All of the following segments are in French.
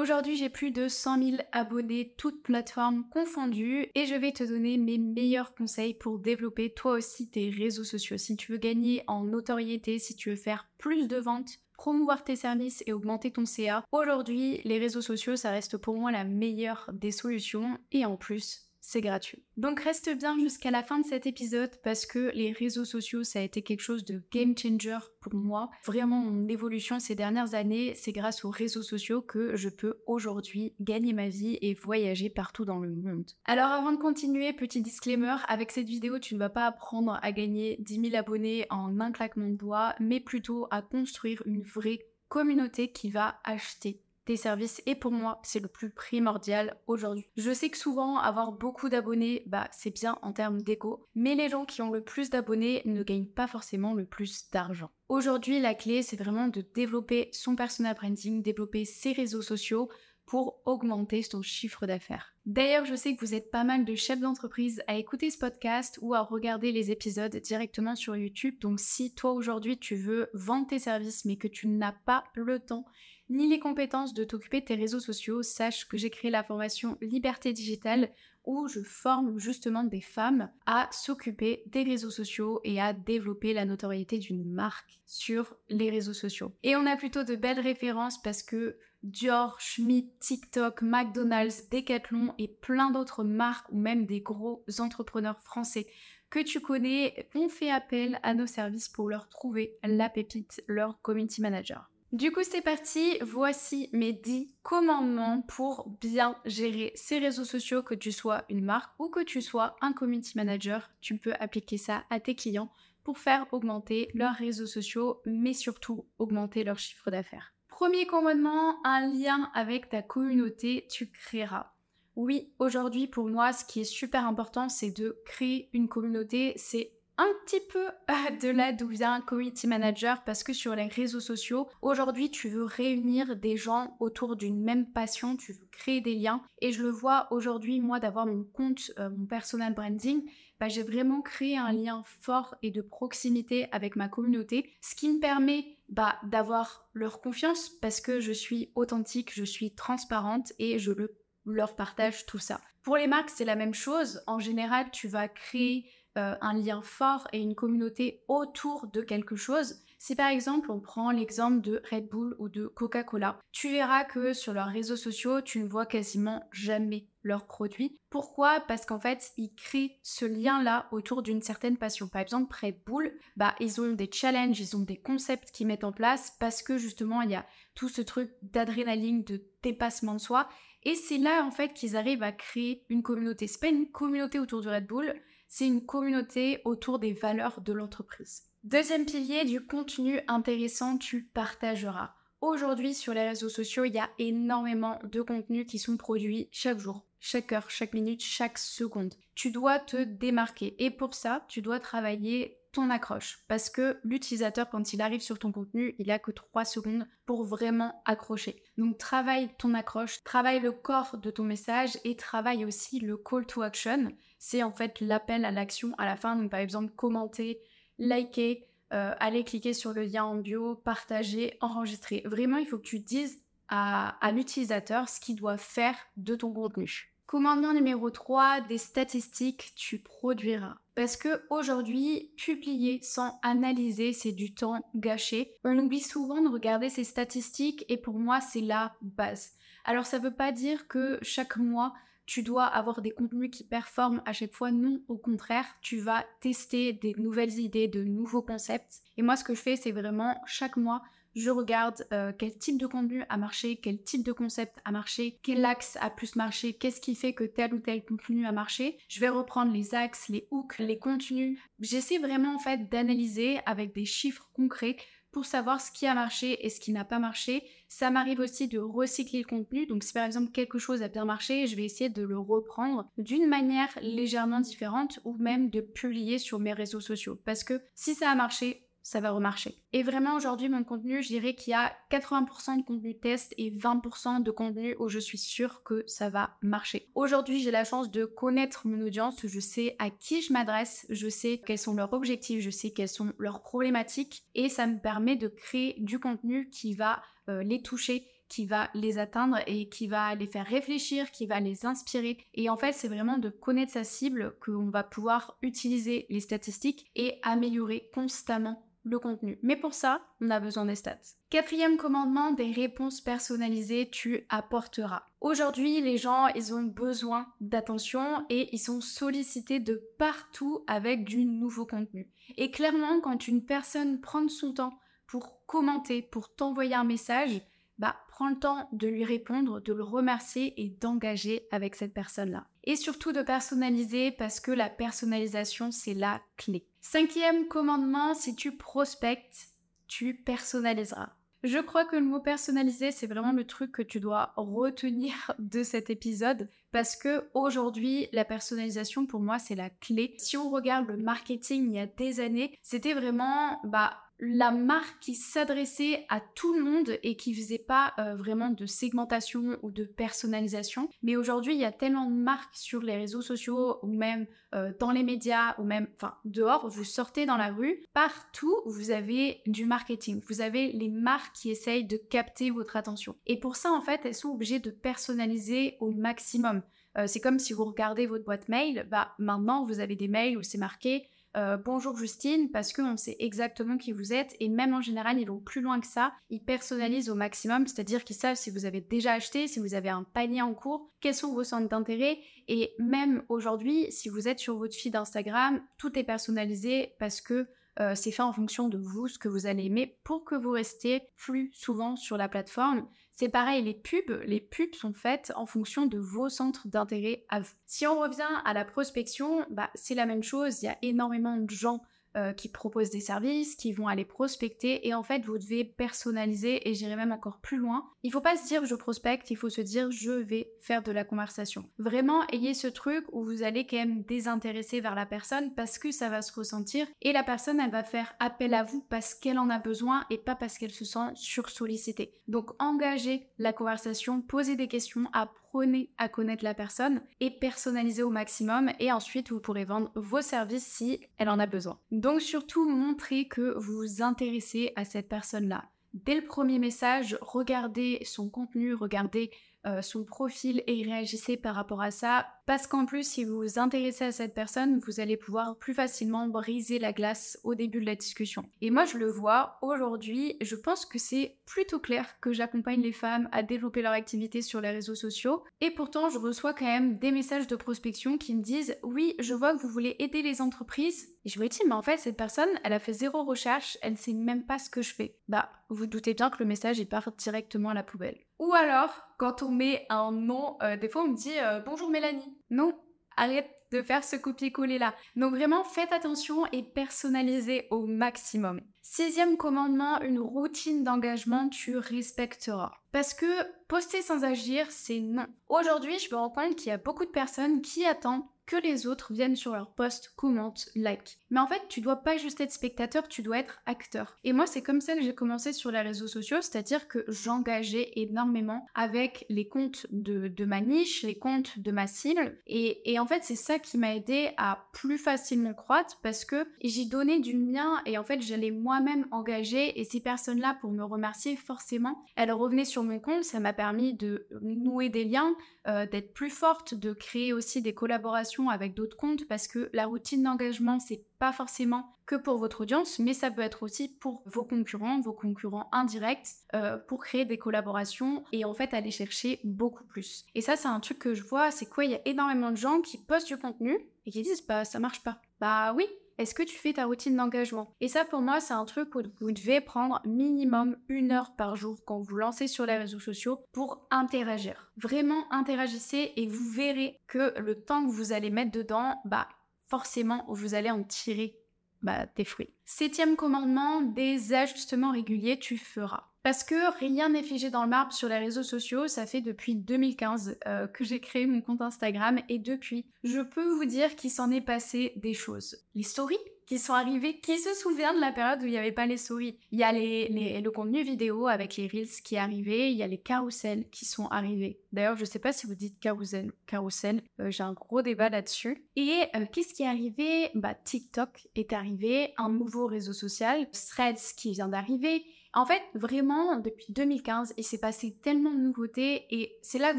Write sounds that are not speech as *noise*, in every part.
Aujourd'hui, j'ai plus de 100 000 abonnés, toutes plateformes confondues, et je vais te donner mes meilleurs conseils pour développer toi aussi tes réseaux sociaux. Si tu veux gagner en notoriété, si tu veux faire plus de ventes, promouvoir tes services et augmenter ton CA, aujourd'hui, les réseaux sociaux, ça reste pour moi la meilleure des solutions, et en plus, c'est gratuit. Donc reste bien jusqu'à la fin de cet épisode parce que les réseaux sociaux, ça a été quelque chose de game changer pour moi. Vraiment, mon évolution ces dernières années, c'est grâce aux réseaux sociaux que je peux aujourd'hui gagner ma vie et voyager partout dans le monde. Alors avant de continuer, petit disclaimer, avec cette vidéo, tu ne vas pas apprendre à gagner 10 000 abonnés en un claquement de doigts, mais plutôt à construire une vraie communauté qui va acheter services et pour moi c'est le plus primordial aujourd'hui. Je sais que souvent avoir beaucoup d'abonnés bah c'est bien en termes d'écho mais les gens qui ont le plus d'abonnés ne gagnent pas forcément le plus d'argent. Aujourd'hui la clé c'est vraiment de développer son personal branding, développer ses réseaux sociaux pour augmenter son chiffre d'affaires. D'ailleurs, je sais que vous êtes pas mal de chefs d'entreprise à écouter ce podcast ou à regarder les épisodes directement sur YouTube. Donc si toi aujourd'hui tu veux vendre tes services mais que tu n'as pas le temps ni les compétences de t'occuper de tes réseaux sociaux, sache que j'ai créé la formation Liberté Digitale où je forme justement des femmes à s'occuper des réseaux sociaux et à développer la notoriété d'une marque sur les réseaux sociaux. Et on a plutôt de belles références parce que Dior, Schmidt, TikTok, McDonald's, Decathlon et plein d'autres marques ou même des gros entrepreneurs français que tu connais ont fait appel à nos services pour leur trouver la pépite, leur community manager. Du coup, c'est parti. Voici mes 10 commandements pour bien gérer ces réseaux sociaux, que tu sois une marque ou que tu sois un community manager. Tu peux appliquer ça à tes clients pour faire augmenter leurs réseaux sociaux, mais surtout augmenter leur chiffre d'affaires. Premier commandement, un lien avec ta communauté, tu créeras. Oui, aujourd'hui pour moi, ce qui est super important, c'est de créer une communauté. C'est un petit peu euh, de là d'où vient un community manager parce que sur les réseaux sociaux, aujourd'hui tu veux réunir des gens autour d'une même passion, tu veux créer des liens et je le vois aujourd'hui moi d'avoir mon compte, euh, mon personal branding, bah, j'ai vraiment créé un lien fort et de proximité avec ma communauté, ce qui me permet bah, d'avoir leur confiance parce que je suis authentique, je suis transparente et je le leur partage tout ça. Pour les marques, c'est la même chose. En général, tu vas créer euh, un lien fort et une communauté autour de quelque chose. Si par exemple on prend l'exemple de Red Bull ou de Coca-Cola, tu verras que sur leurs réseaux sociaux, tu ne vois quasiment jamais leurs produits. Pourquoi? Parce qu'en fait, ils créent ce lien-là autour d'une certaine passion. Par exemple, Red Bull, bah, ils ont des challenges, ils ont des concepts qu'ils mettent en place parce que justement, il y a tout ce truc d'adrénaline, de dépassement de soi. Et c'est là, en fait, qu'ils arrivent à créer une communauté. C'est pas une communauté autour du Red Bull, c'est une communauté autour des valeurs de l'entreprise. Deuxième pilier du contenu intéressant, tu partageras. Aujourd'hui, sur les réseaux sociaux, il y a énormément de contenus qui sont produits chaque jour, chaque heure, chaque minute, chaque seconde. Tu dois te démarquer et pour ça, tu dois travailler ton accroche. Parce que l'utilisateur, quand il arrive sur ton contenu, il a que 3 secondes pour vraiment accrocher. Donc travaille ton accroche, travaille le corps de ton message et travaille aussi le call to action. C'est en fait l'appel à l'action à la fin. Donc par exemple, commenter, liker, euh, aller cliquer sur le lien en bio, partager, enregistrer. Vraiment, il faut que tu dises à, à l'utilisateur ce qu'il doit faire de ton contenu. Commandement numéro 3, des statistiques tu produiras? Parce que aujourd'hui, publier sans analyser, c'est du temps gâché. On oublie souvent de regarder ces statistiques et pour moi, c'est la base. Alors ça veut pas dire que chaque mois, tu dois avoir des contenus qui performent à chaque fois. Non, au contraire, tu vas tester des nouvelles idées, de nouveaux concepts. Et moi, ce que je fais, c'est vraiment chaque mois, je regarde euh, quel type de contenu a marché, quel type de concept a marché, quel axe a plus marché, qu'est-ce qui fait que tel ou tel contenu a marché. Je vais reprendre les axes, les hooks, les contenus. J'essaie vraiment en fait d'analyser avec des chiffres concrets pour savoir ce qui a marché et ce qui n'a pas marché. Ça m'arrive aussi de recycler le contenu. Donc si par exemple quelque chose a bien marché, je vais essayer de le reprendre d'une manière légèrement différente ou même de publier sur mes réseaux sociaux. Parce que si ça a marché, ça va remarcher. Et vraiment aujourd'hui mon contenu, je dirais qu'il y a 80% de contenu test et 20% de contenu où je suis sûre que ça va marcher. Aujourd'hui j'ai la chance de connaître mon audience, je sais à qui je m'adresse, je sais quels sont leurs objectifs, je sais quelles sont leurs problématiques et ça me permet de créer du contenu qui va euh, les toucher qui va les atteindre et qui va les faire réfléchir, qui va les inspirer. Et en fait, c'est vraiment de connaître sa cible qu'on va pouvoir utiliser les statistiques et améliorer constamment le contenu. Mais pour ça, on a besoin des stats. Quatrième commandement, des réponses personnalisées, tu apporteras. Aujourd'hui, les gens, ils ont besoin d'attention et ils sont sollicités de partout avec du nouveau contenu. Et clairement, quand une personne prend son temps pour commenter, pour t'envoyer un message, bah, prends le temps de lui répondre, de le remercier et d'engager avec cette personne-là. Et surtout de personnaliser parce que la personnalisation, c'est la clé. Cinquième commandement, si tu prospectes, tu personnaliseras. Je crois que le mot personnaliser, c'est vraiment le truc que tu dois retenir de cet épisode parce que aujourd'hui, la personnalisation pour moi, c'est la clé. Si on regarde le marketing il y a des années, c'était vraiment bah la marque qui s'adressait à tout le monde et qui faisait pas euh, vraiment de segmentation ou de personnalisation. Mais aujourd'hui, il y a tellement de marques sur les réseaux sociaux ou même euh, dans les médias ou même enfin dehors, vous sortez dans la rue, partout vous avez du marketing. Vous avez les marques qui essayent de capter votre attention. Et pour ça, en fait, elles sont obligées de personnaliser au maximum. Euh, c'est comme si vous regardez votre boîte mail, bah maintenant vous avez des mails où c'est marqué euh, bonjour Justine parce qu'on sait exactement qui vous êtes et même en général ils vont plus loin que ça, ils personnalisent au maximum, c'est-à-dire qu'ils savent si vous avez déjà acheté, si vous avez un panier en cours, quels sont vos centres d'intérêt. Et même aujourd'hui si vous êtes sur votre feed Instagram, tout est personnalisé parce que euh, c'est fait en fonction de vous, ce que vous allez aimer pour que vous restiez plus souvent sur la plateforme. C'est pareil, les pubs, les pubs sont faites en fonction de vos centres d'intérêt à vous. Si on revient à la prospection, bah, c'est la même chose, il y a énormément de gens euh, qui proposent des services, qui vont aller prospecter et en fait vous devez personnaliser et j'irai même encore plus loin. Il faut pas se dire je prospecte, il faut se dire je vais faire de la conversation. Vraiment ayez ce truc où vous allez quand même désintéresser vers la personne parce que ça va se ressentir et la personne elle va faire appel à vous parce qu'elle en a besoin et pas parce qu'elle se sent sursollicitée. Donc engagez la conversation, posez des questions, apprenez à connaître la personne et personnalisez au maximum et ensuite vous pourrez vendre vos services si elle en a besoin. Donc surtout montrez que vous vous intéressez à cette personne-là. Dès le premier message, regardez son contenu, regardez euh, son profil et réagissez par rapport à ça. Parce qu'en plus, si vous vous intéressez à cette personne, vous allez pouvoir plus facilement briser la glace au début de la discussion. Et moi, je le vois aujourd'hui, je pense que c'est plutôt clair que j'accompagne les femmes à développer leur activité sur les réseaux sociaux. Et pourtant, je reçois quand même des messages de prospection qui me disent Oui, je vois que vous voulez aider les entreprises. Et je me dis, mais en fait, cette personne, elle a fait zéro recherche, elle sait même pas ce que je fais. Bah, vous doutez bien que le message, il part directement à la poubelle. Ou alors, quand on met un nom, euh, des fois on me dit euh, bonjour Mélanie. Non, arrête de faire ce copier-coller là. Donc vraiment, faites attention et personnalisez au maximum. Sixième commandement, une routine d'engagement, tu respecteras. Parce que poster sans agir, c'est non. Aujourd'hui, je me rends compte qu'il y a beaucoup de personnes qui attendent que les autres viennent sur leur post, commentent, like. Mais en fait, tu dois pas juste être spectateur, tu dois être acteur. Et moi, c'est comme ça que j'ai commencé sur les réseaux sociaux, c'est-à-dire que j'engageais énormément avec les comptes de, ma niche, les comptes de ma cible. Et, en fait, c'est ça qui m'a aidé à plus facilement croître parce que j'y donnais du mien et en fait, j'allais moi-même engager et ces personnes-là, pour me remercier, forcément, elles revenaient sur mon compte. Ça m'a permis de nouer des liens, euh, d'être plus forte, de créer aussi des collaborations avec d'autres comptes parce que la routine d'engagement, c'est pas forcément que pour votre audience, mais ça peut être aussi pour vos concurrents, vos concurrents indirects, euh, pour créer des collaborations et en fait aller chercher beaucoup plus. Et ça, c'est un truc que je vois, c'est quoi Il y a énormément de gens qui postent du contenu et qui disent bah ça marche pas. Bah oui, est-ce que tu fais ta routine d'engagement? Et ça, pour moi, c'est un truc où vous devez prendre minimum une heure par jour quand vous lancez sur les réseaux sociaux pour interagir. Vraiment interagissez et vous verrez que le temps que vous allez mettre dedans, bah forcément, vous allez en tirer bah, des fruits. Septième commandement, des ajustements réguliers, tu feras. Parce que rien n'est figé dans le marbre sur les réseaux sociaux, ça fait depuis 2015 euh, que j'ai créé mon compte Instagram et depuis, je peux vous dire qu'il s'en est passé des choses. Les stories qui sont arrivées, qui se souvient de la période où il n'y avait pas les stories Il y a le contenu vidéo avec les reels qui est arrivé, il y a les carousels qui sont arrivés. D'ailleurs, je ne sais pas si vous dites carousel, carousel, euh, j'ai un gros débat là-dessus. Et euh, qu'est-ce qui est arrivé? Bah TikTok est arrivé, un nouveau réseau social, Threads qui vient d'arriver, En fait, vraiment, depuis 2015, il s'est passé tellement de nouveautés et c'est là que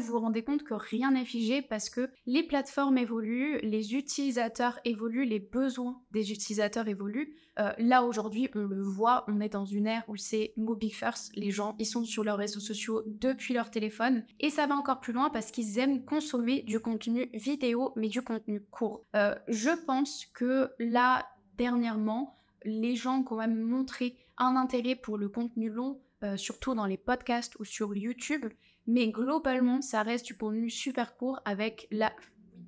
vous vous rendez compte que rien n'est figé parce que les plateformes évoluent, les utilisateurs évoluent, les besoins des utilisateurs évoluent. Euh, là aujourd'hui, on le voit, on est dans une ère où c'est mobile first. Les gens, ils sont sur leurs réseaux sociaux depuis leur téléphone et ça va encore plus loin parce qu'ils aiment consommer du contenu vidéo, mais du contenu court. Euh, je pense que là, dernièrement, les gens ont quand même montré un intérêt pour le contenu long, euh, surtout dans les podcasts ou sur YouTube. Mais globalement, ça reste du contenu super court avec la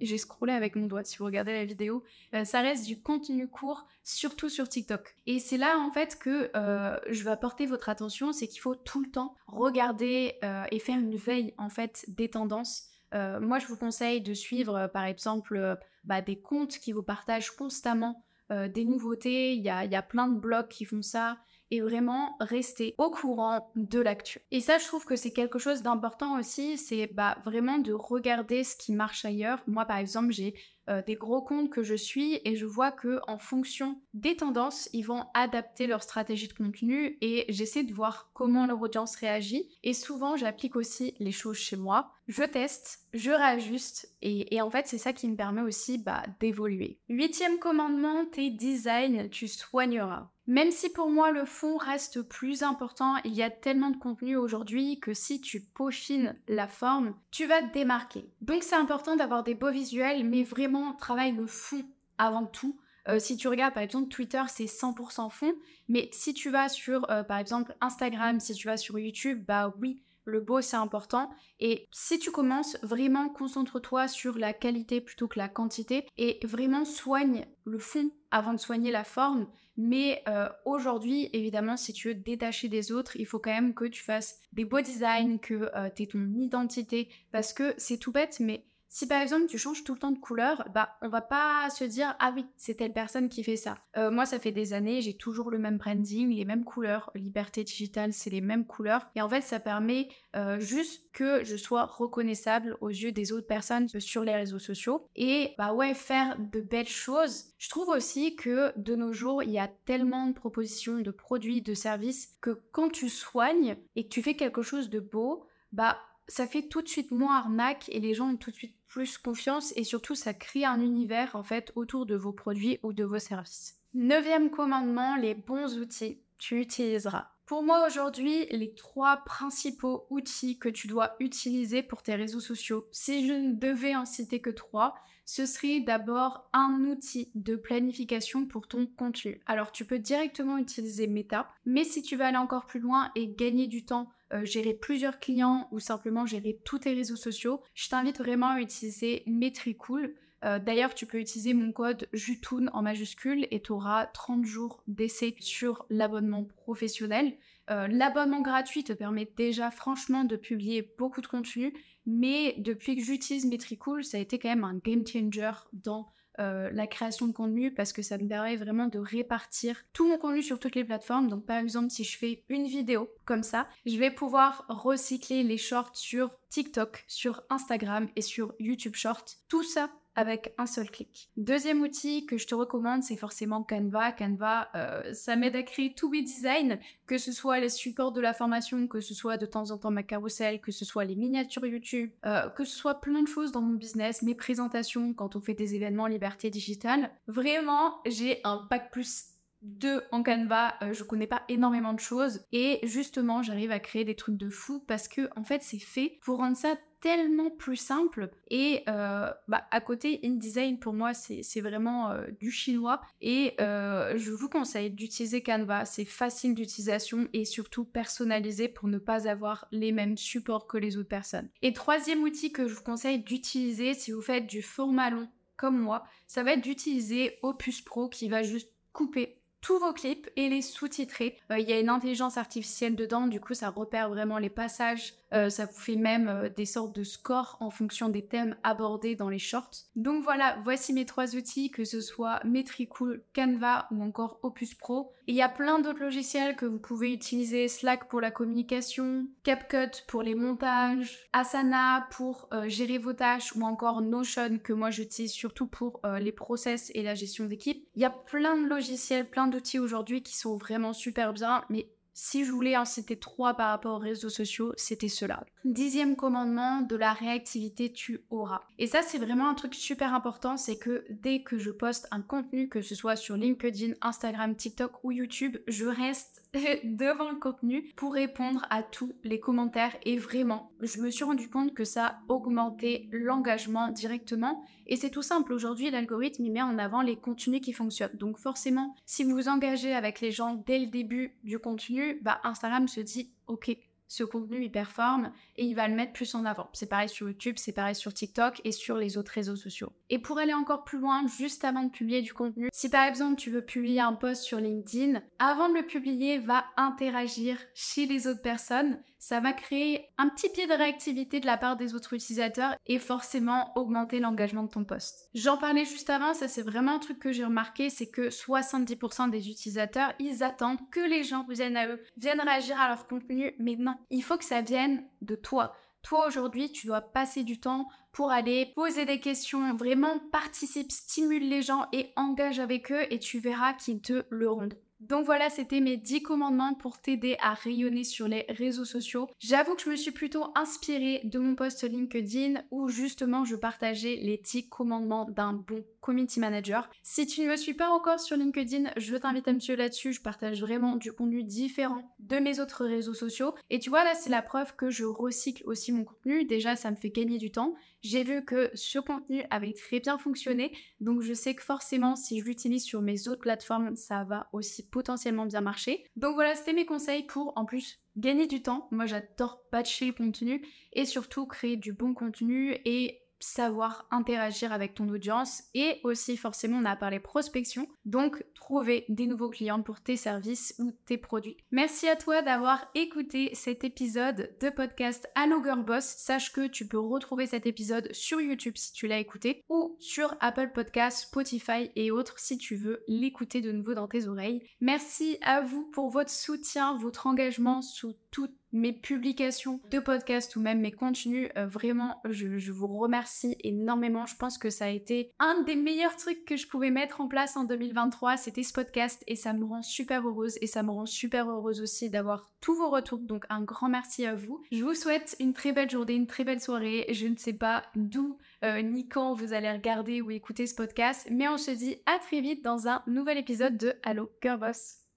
j'ai scrollé avec mon doigt si vous regardez la vidéo, euh, ça reste du contenu court, surtout sur TikTok. Et c'est là en fait que euh, je veux apporter votre attention, c'est qu'il faut tout le temps regarder et faire une veille en fait des tendances. moi je vous conseille de suivre par exemple bah, des comptes qui vous partagent constamment des nouveautés, il y a plein de blogs qui font ça, et vraiment rester au courant de l'actu. Et ça, je trouve que c'est quelque chose d'important aussi, c'est bah, vraiment de regarder ce qui marche ailleurs. Moi, par exemple, j'ai euh, des gros comptes que je suis et je vois que en fonction des tendances, ils vont adapter leur stratégie de contenu et j'essaie de voir comment leur audience réagit. Et souvent, j'applique aussi les choses chez moi. Je teste, je réajuste et, en fait, c'est ça qui me permet aussi bah, d'évoluer. Huitième commandement, tes designs, tu soigneras. Même si pour moi le fond reste plus important, il y a tellement de contenu aujourd'hui que si tu peaufines la forme, tu vas te démarquer. Donc c'est important d'avoir des beaux visuels, mais vraiment travaille le fond avant tout. Euh, si tu regardes par exemple Twitter, c'est 100% fond, mais si tu vas sur euh, par exemple Instagram, si tu vas sur YouTube, bah oui, le beau c'est important. Et si tu commences, vraiment concentre-toi sur la qualité plutôt que la quantité et vraiment soigne le fond avant de soigner la forme. Mais euh, aujourd'hui, évidemment, si tu veux détacher des autres, il faut quand même que tu fasses des beaux designs, que euh, tu aies ton identité. Parce que c'est tout bête, mais si par exemple tu changes tout le temps de couleur, bah on va pas se dire ah oui c'est telle personne qui fait ça. Euh, moi ça fait des années j'ai toujours le même branding, les mêmes couleurs, liberté digitale c'est les mêmes couleurs et en fait ça permet euh, juste que je sois reconnaissable aux yeux des autres personnes sur les réseaux sociaux et bah ouais faire de belles choses. Je trouve aussi que de nos jours il y a tellement de propositions de produits, de services que quand tu soignes et que tu fais quelque chose de beau, bah ça fait tout de suite moins arnaque et les gens ont tout de suite plus confiance et surtout ça crée un univers en fait autour de vos produits ou de vos services. Neuvième commandement, les bons outils. Tu utiliseras. Pour moi aujourd'hui, les trois principaux outils que tu dois utiliser pour tes réseaux sociaux, si je ne devais en citer que trois, ce serait d'abord un outil de planification pour ton contenu. Alors tu peux directement utiliser Meta, mais si tu veux aller encore plus loin et gagner du temps euh, gérer plusieurs clients ou simplement gérer tous tes réseaux sociaux, je t'invite vraiment à utiliser Metricool. Euh, d'ailleurs, tu peux utiliser mon code JUTOON en majuscule et tu auras 30 jours d'essai sur l'abonnement professionnel. Euh, l'abonnement gratuit te permet déjà franchement de publier beaucoup de contenu, mais depuis que j'utilise Metricool, ça a été quand même un game changer dans euh, la création de contenu parce que ça me permet vraiment de répartir tout mon contenu sur toutes les plateformes. Donc par exemple, si je fais une vidéo comme ça, je vais pouvoir recycler les shorts sur TikTok, sur Instagram et sur YouTube Shorts. Tout ça avec un seul clic. Deuxième outil que je te recommande, c'est forcément Canva. Canva, euh, ça m'aide à créer tous mes designs, que ce soit les supports de la formation, que ce soit de temps en temps ma carousel, que ce soit les miniatures YouTube, euh, que ce soit plein de choses dans mon business, mes présentations quand on fait des événements liberté digitale. Vraiment, j'ai un pack plus 2 en Canva, euh, je connais pas énormément de choses et justement j'arrive à créer des trucs de fou parce que en fait c'est fait pour rendre ça tellement plus simple. Et euh, bah, à côté, InDesign, pour moi, c'est vraiment euh, du chinois. Et euh, je vous conseille d'utiliser Canva. C'est facile d'utilisation et surtout personnalisé pour ne pas avoir les mêmes supports que les autres personnes. Et troisième outil que je vous conseille d'utiliser si vous faites du format long comme moi, ça va être d'utiliser Opus Pro qui va juste couper tous vos clips et les sous-titrer. Il y a une intelligence artificielle dedans, du coup ça repère vraiment les passages euh, ça vous fait même euh, des sortes de scores en fonction des thèmes abordés dans les shorts. Donc voilà, voici mes trois outils, que ce soit Metricool, Canva ou encore Opus Pro. il y a plein d'autres logiciels que vous pouvez utiliser, Slack pour la communication, CapCut pour les montages, Asana pour euh, gérer vos tâches ou encore Notion que moi j'utilise surtout pour les process et la gestion d'équipe. Il y a plein de logiciels, plein d'outils aujourd'hui qui sont vraiment super bien, mais Si je voulais en citer trois par rapport aux réseaux sociaux, c'était cela. Dixième commandement, de la réactivité, tu auras. Et ça, c'est vraiment un truc super important, c'est que dès que je poste un contenu, que ce soit sur LinkedIn, Instagram, TikTok ou YouTube, je reste *laughs* devant le contenu pour répondre à tous les commentaires. Et vraiment, je me suis rendu compte que ça augmentait l'engagement directement. Et c'est tout simple, aujourd'hui, l'algorithme, met en avant les contenus qui fonctionnent. Donc forcément, si vous vous engagez avec les gens dès le début du contenu, bah, Instagram se dit ok, ce contenu il performe et il va le mettre plus en avant. C'est pareil sur YouTube, c'est pareil sur TikTok et sur les autres réseaux sociaux. Et pour aller encore plus loin, juste avant de publier du contenu, si par exemple tu veux publier un post sur LinkedIn, avant de le publier, va interagir chez les autres personnes. Ça va créer un petit pied de réactivité de la part des autres utilisateurs et forcément augmenter l'engagement de ton post. J'en parlais juste avant, ça c'est vraiment un truc que j'ai remarqué, c'est que 70% des utilisateurs, ils attendent que les gens viennent à eux, viennent réagir à leur contenu, mais non, il faut que ça vienne de toi. Toi aujourd'hui, tu dois passer du temps pour aller poser des questions, vraiment participe, stimule les gens et engage avec eux et tu verras qu'ils te le rendent. Donc voilà, c'était mes 10 commandements pour t'aider à rayonner sur les réseaux sociaux. J'avoue que je me suis plutôt inspirée de mon post LinkedIn où justement je partageais les 10 commandements d'un bon community manager. Si tu ne me suis pas encore sur LinkedIn, je t'invite à me suivre là-dessus. Je partage vraiment du contenu différent de mes autres réseaux sociaux. Et tu vois, là, c'est la preuve que je recycle aussi mon contenu. Déjà, ça me fait gagner du temps. J'ai vu que ce contenu avait très bien fonctionné. Donc, je sais que forcément, si je l'utilise sur mes autres plateformes, ça va aussi potentiellement bien marcher. Donc voilà, c'était mes conseils pour en plus gagner du temps. Moi j'adore patcher le contenu et surtout créer du bon contenu et savoir interagir avec ton audience et aussi forcément on a parlé prospection donc trouver des nouveaux clients pour tes services ou tes produits. Merci à toi d'avoir écouté cet épisode de podcast Allo Boss. Sache que tu peux retrouver cet épisode sur YouTube si tu l'as écouté ou sur Apple Podcasts, Spotify et autres si tu veux l'écouter de nouveau dans tes oreilles. Merci à vous pour votre soutien, votre engagement sous toutes mes publications de podcast ou même mes contenus. Euh, vraiment, je, vous remercie énormément. Je pense que ça a été un des meilleurs trucs que je pouvais mettre en place en 2023. C'était ce podcast et ça me rend super heureuse et ça me rend super heureuse aussi d'avoir tous vos retours. Donc un grand merci à vous. Je vous souhaite une très belle journée, une très belle soirée. Je ne sais pas d'où euh, ni quand vous allez regarder ou écouter ce podcast, mais on se dit à très vite dans un nouvel épisode de Allo Girl Boss.